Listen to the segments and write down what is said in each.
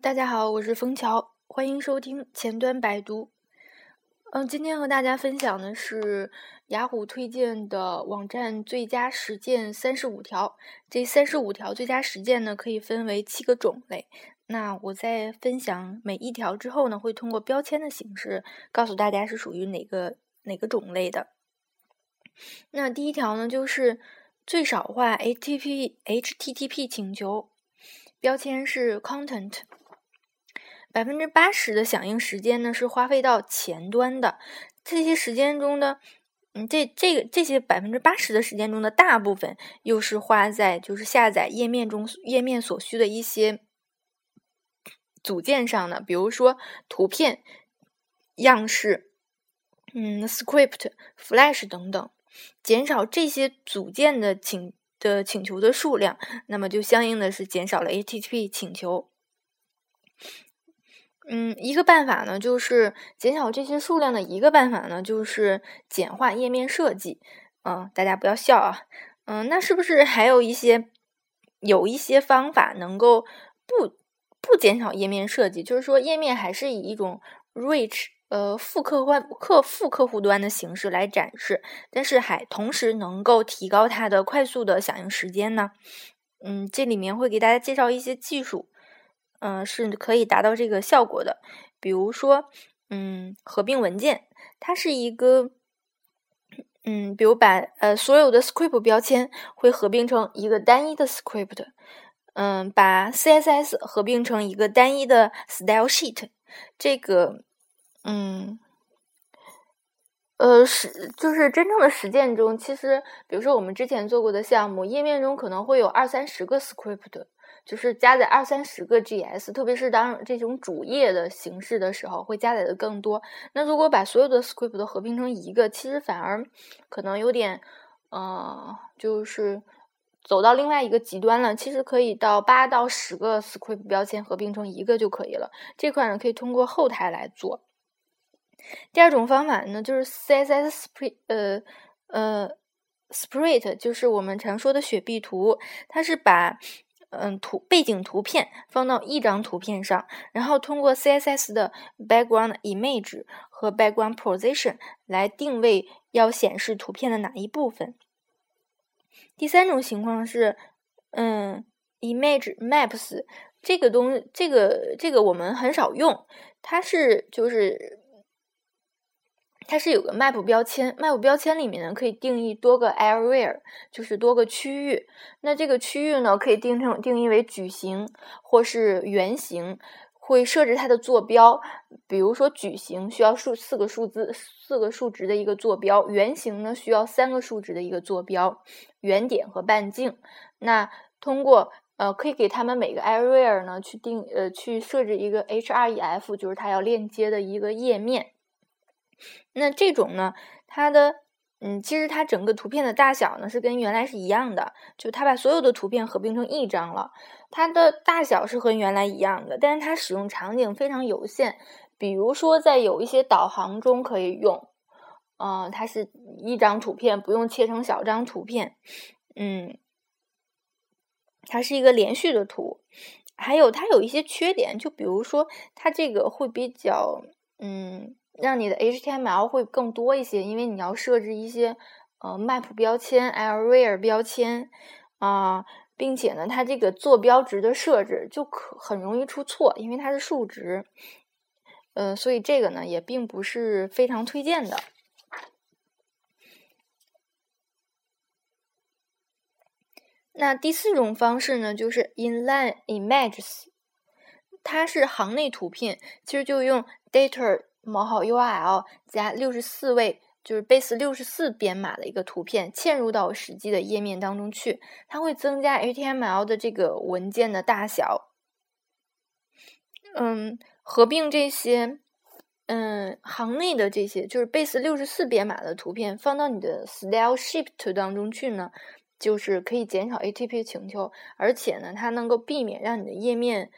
大家好，我是枫桥，欢迎收听前端百读。嗯，今天和大家分享的是雅虎推荐的网站最佳实践三十五条。这三十五条最佳实践呢，可以分为七个种类。那我在分享每一条之后呢，会通过标签的形式告诉大家是属于哪个哪个种类的。那第一条呢，就是最少化 HTTP HTTP 请求，标签是 content。百分之八十的响应时间呢是花费到前端的，这些时间中的，嗯，这这个这些百分之八十的时间中的大部分又是花在就是下载页面中页面所需的一些组件上的，比如说图片、样式、嗯，script、flash 等等，减少这些组件的请的请求的数量，那么就相应的是减少了 HTTP 请求。嗯，一个办法呢，就是减少这些数量的一个办法呢，就是简化页面设计。嗯，大家不要笑啊。嗯，那是不是还有一些有一些方法能够不不减少页面设计？就是说，页面还是以一种 rich 呃副客户客副客户端的形式来展示，但是还同时能够提高它的快速的响应时间呢？嗯，这里面会给大家介绍一些技术。嗯，是可以达到这个效果的。比如说，嗯，合并文件，它是一个，嗯，比如把呃所有的 script 标签会合并成一个单一的 script，嗯，把 CSS 合并成一个单一的 style sheet。这个，嗯，呃，实就是真正的实践中，其实，比如说我们之前做过的项目，页面中可能会有二三十个 script。就是加载二三十个 GS，特别是当这种主页的形式的时候，会加载的更多。那如果把所有的 script 都合并成一个，其实反而可能有点，呃，就是走到另外一个极端了。其实可以到八到十个 script 标签合并成一个就可以了。这块呢，可以通过后台来做。第二种方法呢，就是 CSS split，呃呃 Sprite，就是我们常说的雪碧图，它是把嗯，图背景图片放到一张图片上，然后通过 CSS 的 background image 和 background position 来定位要显示图片的哪一部分。第三种情况是，嗯，image maps 这个东这个这个我们很少用，它是就是。它是有个 map 标签，map 标签里面呢可以定义多个 area，就是多个区域。那这个区域呢可以定成定义为矩形或是圆形，会设置它的坐标。比如说矩形需要数四个数字四个数值的一个坐标，圆形呢需要三个数值的一个坐标，圆点和半径。那通过呃可以给他们每个 area 呢去定呃去设置一个 href，就是它要链接的一个页面。那这种呢，它的嗯，其实它整个图片的大小呢是跟原来是一样的，就它把所有的图片合并成一张了，它的大小是和原来一样的，但是它使用场景非常有限，比如说在有一些导航中可以用，嗯，它是一张图片，不用切成小张图片，嗯，它是一个连续的图，还有它有一些缺点，就比如说它这个会比较嗯。让你的 HTML 会更多一些，因为你要设置一些呃 map 标签、area 标签啊，并且呢，它这个坐标值的设置就可很容易出错，因为它是数值，呃，所以这个呢也并不是非常推荐的。那第四种方式呢，就是 inline images，它是行内图片，其实就用 data。冒号 URL 加六十四位，就是 base 六十四编码的一个图片嵌入到实际的页面当中去，它会增加 HTML 的这个文件的大小。嗯，合并这些，嗯，行内的这些就是 base 六十四编码的图片放到你的 style sheet 当中去呢，就是可以减少 HTTP 请求，而且呢，它能够避免让你的页面，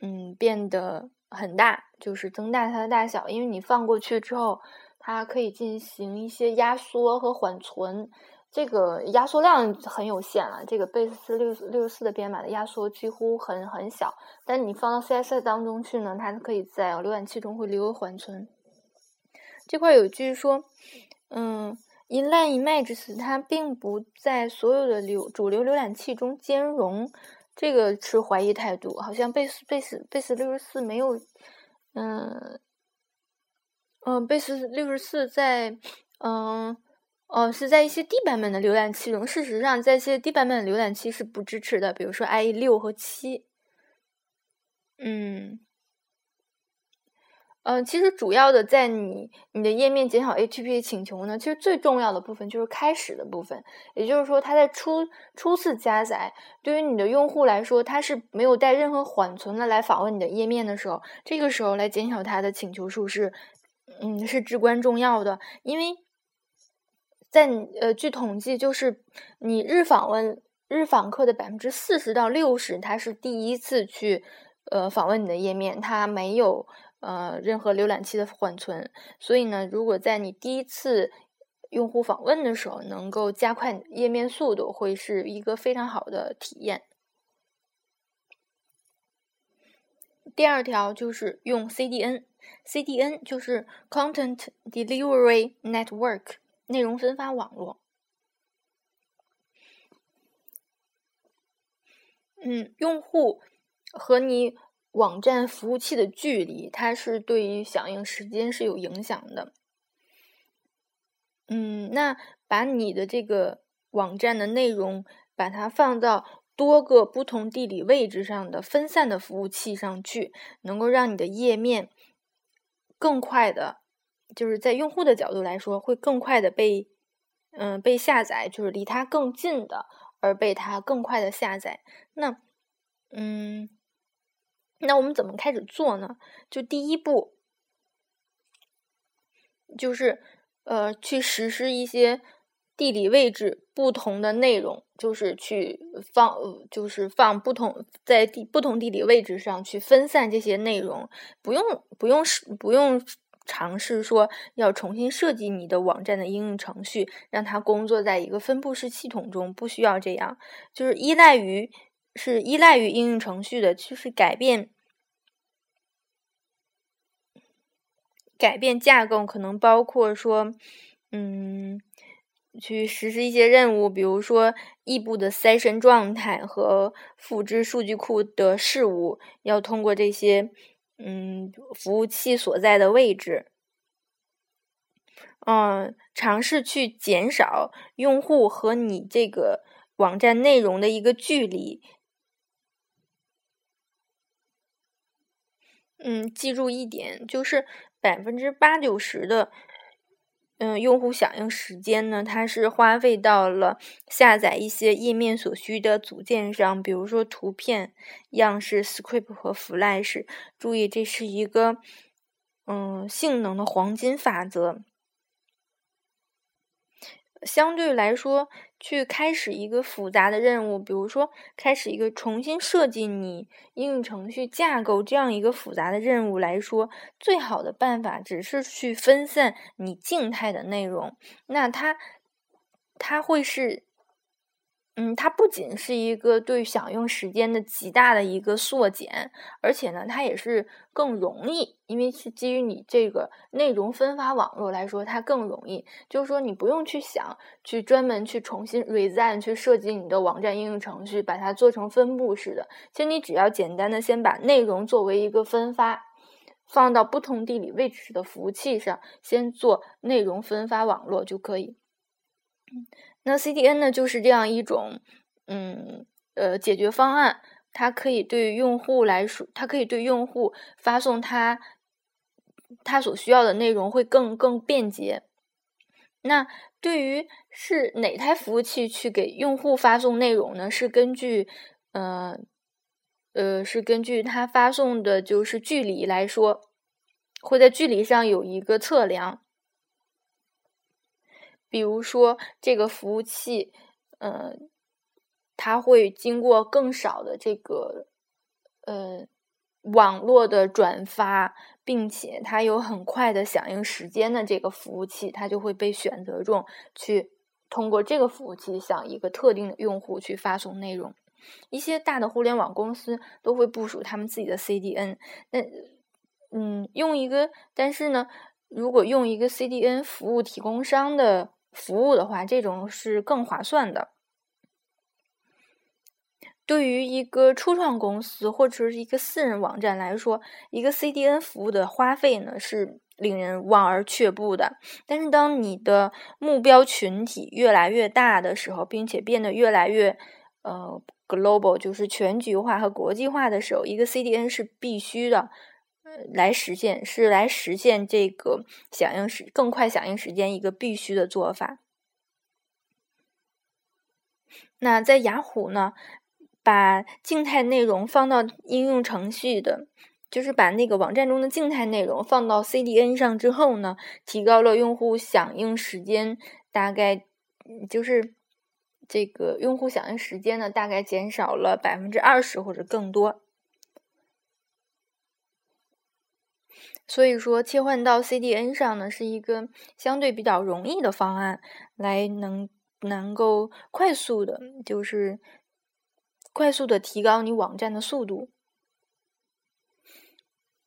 嗯，变得。很大，就是增大它的大小，因为你放过去之后，它可以进行一些压缩和缓存，这个压缩量很有限了。这个贝斯六六十四的编码的压缩几乎很很小，但你放到 CSS 当中去呢，它可以在浏览器中会留有缓存。这块有句说，嗯，inline images 它并不在所有的流主流浏览器中兼容，这个持怀疑态度。好像贝斯贝斯贝斯六十四没有，嗯。嗯，贝斯六十四在，嗯，哦，是在一些低版本的浏览器中。事实上，在一些低版本的浏览器是不支持的，比如说 IE 六和七。嗯，嗯，其实主要的在你你的页面减少 HTTP 请求呢，其实最重要的部分就是开始的部分，也就是说，它在初初次加载，对于你的用户来说，它是没有带任何缓存的来访问你的页面的时候，这个时候来减少它的请求数是。嗯，是至关重要的，因为在呃，据统计，就是你日访问日访客的百分之四十到六十，他是第一次去呃访问你的页面，他没有呃任何浏览器的缓存，所以呢，如果在你第一次用户访问的时候，能够加快页面速度，会是一个非常好的体验。第二条就是用 CDN，CDN 就是 Content Delivery Network 内容分发网络。嗯，用户和你网站服务器的距离，它是对于响应时间是有影响的。嗯，那把你的这个网站的内容，把它放到。多个不同地理位置上的分散的服务器上去，能够让你的页面更快的，就是在用户的角度来说，会更快的被嗯被下载，就是离它更近的，而被它更快的下载。那嗯，那我们怎么开始做呢？就第一步，就是呃去实施一些。地理位置不同的内容，就是去放，就是放不同在地不同地理位置上去分散这些内容，不用不用不用尝试说要重新设计你的网站的应用程序，让它工作在一个分布式系统中，不需要这样，就是依赖于是依赖于应用程序的，就是改变改变架构，可能包括说，嗯。去实施一些任务，比如说异步的 session 状态和复制数据库的事务，要通过这些嗯服务器所在的位置，嗯，尝试去减少用户和你这个网站内容的一个距离。嗯，记住一点，就是百分之八九十的。嗯，用户响应时间呢，它是花费到了下载一些页面所需的组件上，比如说图片、样式、script 和 Flash。注意，这是一个嗯性能的黄金法则。相对来说，去开始一个复杂的任务，比如说开始一个重新设计你应用程序架构这样一个复杂的任务来说，最好的办法只是去分散你静态的内容，那它它会是。嗯，它不仅是一个对享用时间的极大的一个缩减，而且呢，它也是更容易，因为是基于你这个内容分发网络来说，它更容易。就是说，你不用去想，去专门去重新 resign 去设计你的网站应用程序，把它做成分布式的。其实你只要简单的先把内容作为一个分发，放到不同地理位置的服务器上，先做内容分发网络就可以。那 CDN 呢，就是这样一种，嗯，呃，解决方案。它可以对用户来说，它可以对用户发送他他所需要的内容会更更便捷。那对于是哪台服务器去给用户发送内容呢？是根据，呃，呃，是根据它发送的就是距离来说，会在距离上有一个测量。比如说，这个服务器，呃，它会经过更少的这个，呃，网络的转发，并且它有很快的响应时间的这个服务器，它就会被选择中去通过这个服务器向一个特定的用户去发送内容。一些大的互联网公司都会部署他们自己的 CDN，那嗯，用一个，但是呢，如果用一个 CDN 服务提供商的服务的话，这种是更划算的。对于一个初创公司或者是一个私人网站来说，一个 CDN 服务的花费呢是令人望而却步的。但是，当你的目标群体越来越大的时候，并且变得越来越呃 global，就是全局化和国际化的时候，一个 CDN 是必须的，来实现是来实现这个响应时更快响应时间一个必须的做法。那在雅虎呢？把静态内容放到应用程序的，就是把那个网站中的静态内容放到 CDN 上之后呢，提高了用户响应时间，大概就是这个用户响应时间呢，大概减少了百分之二十或者更多。所以说，切换到 CDN 上呢，是一个相对比较容易的方案，来能能够快速的，就是。快速的提高你网站的速度。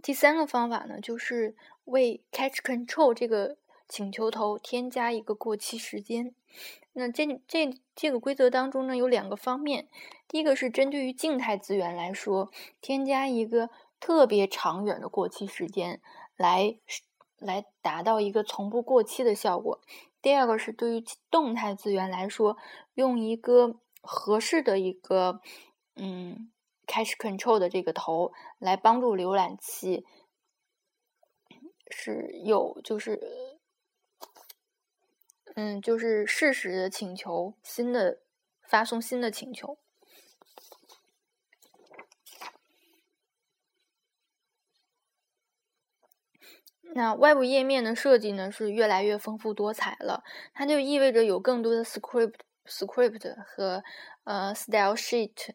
第三个方法呢，就是为 Catch Control 这个请求头添加一个过期时间。那这这这个规则当中呢，有两个方面。第一个是针对于静态资源来说，添加一个特别长远的过期时间，来来达到一个从不过期的效果。第二个是对于动态资源来说，用一个。合适的一个嗯，cache control 的这个头来帮助浏览器是有就是嗯，就是适时的请求新的发送新的请求。那外部页面的设计呢是越来越丰富多彩了，它就意味着有更多的 script。Script 和呃 Style Sheet，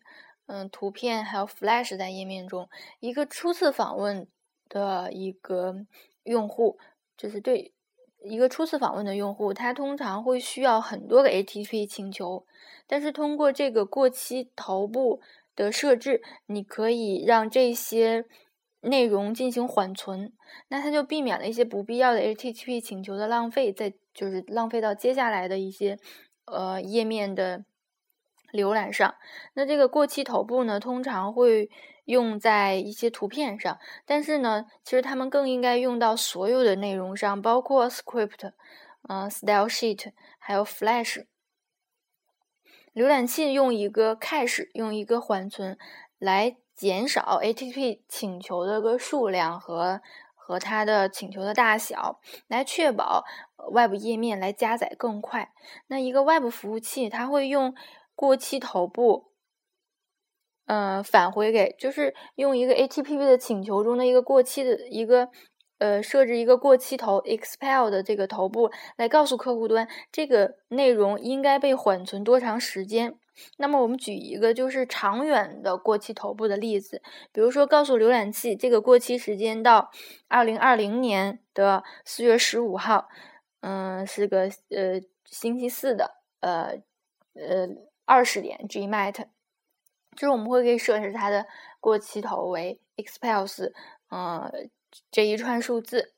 嗯，图片还有 Flash 在页面中。一个初次访问的一个用户，就是对一个初次访问的用户，他通常会需要很多个 HTTP 请求。但是通过这个过期头部的设置，你可以让这些内容进行缓存，那它就避免了一些不必要的 HTTP 请求的浪费，在就是浪费到接下来的一些。呃，页面的浏览上，那这个过期头部呢，通常会用在一些图片上，但是呢，其实它们更应该用到所有的内容上，包括 script，嗯，style sheet，还有 flash。浏览器用一个 cache，用一个缓存来减少 HTTP 请求的个数量和。和它的请求的大小来确保外部页面来加载更快。那一个外部服务器，它会用过期头部，嗯，返回给，就是用一个 HTTP 的请求中的一个过期的一个，呃，设置一个过期头 expel 的这个头部，来告诉客户端这个内容应该被缓存多长时间。那么我们举一个就是长远的过期头部的例子，比如说告诉浏览器这个过期时间到二零二零年的四月十五号，嗯，是个呃星期四的呃呃二十点 gmat，就是我们会给设置它的过期头为 expels，呃这一串数字。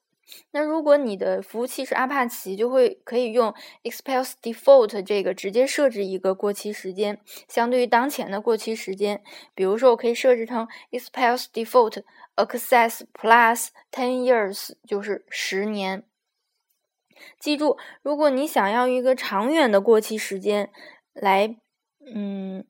那如果你的服务器是阿帕奇，就会可以用 expels default 这个直接设置一个过期时间，相对于当前的过期时间。比如说，我可以设置成 expels default access plus ten years，就是十年。记住，如果你想要一个长远的过期时间，来，嗯。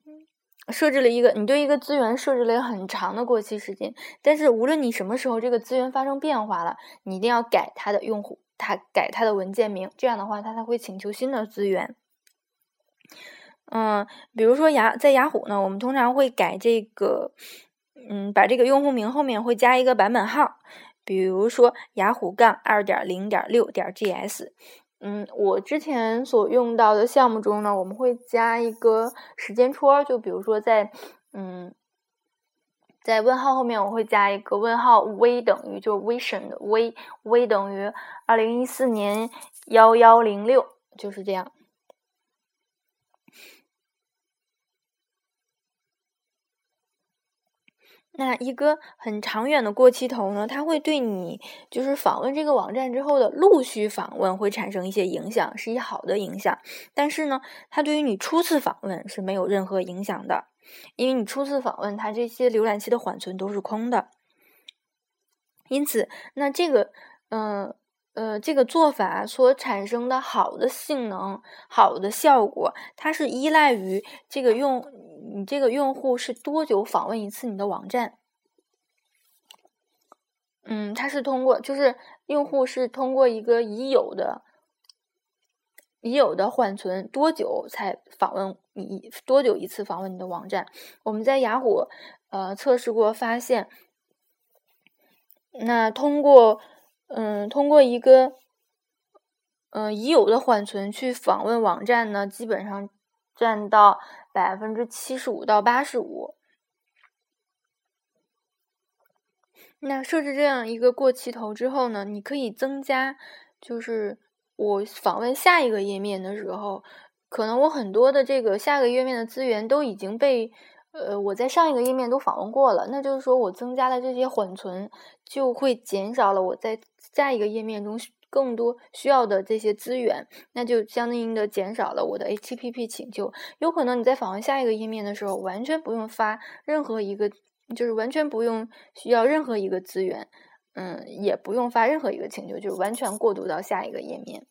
设置了一个，你对一个资源设置了很长的过期时间，但是无论你什么时候这个资源发生变化了，你一定要改它的用户，它改它的文件名，这样的话它才会请求新的资源。嗯，比如说雅在雅虎呢，我们通常会改这个，嗯，把这个用户名后面会加一个版本号，比如说雅虎杠二点零点六点 gs。嗯，我之前所用到的项目中呢，我们会加一个时间戳，就比如说在嗯，在问号后面我会加一个问号 v 等于就 vision 的 v v 等于二零一四年幺幺零六，就是这样。那一个很长远的过期头呢，它会对你就是访问这个网站之后的陆续访问会产生一些影响，是一好的影响。但是呢，它对于你初次访问是没有任何影响的，因为你初次访问它这些浏览器的缓存都是空的。因此，那这个，嗯呃，这个做法所产生的好的性能、好的效果，它是依赖于这个用。你这个用户是多久访问一次你的网站？嗯，它是通过，就是用户是通过一个已有的、已有的缓存多久才访问你多久一次访问你的网站？我们在雅虎呃测试过，发现，那通过嗯通过一个嗯已有的缓存去访问网站呢，基本上占到。百分之七十五到八十五。那设置这样一个过期头之后呢，你可以增加，就是我访问下一个页面的时候，可能我很多的这个下个页面的资源都已经被，呃，我在上一个页面都访问过了。那就是说我增加了这些缓存，就会减少了我在下一个页面中。更多需要的这些资源，那就相应的减少了我的 HTTP 请求。有可能你在访问下一个页面的时候，完全不用发任何一个，就是完全不用需要任何一个资源，嗯，也不用发任何一个请求，就是完全过渡到下一个页面。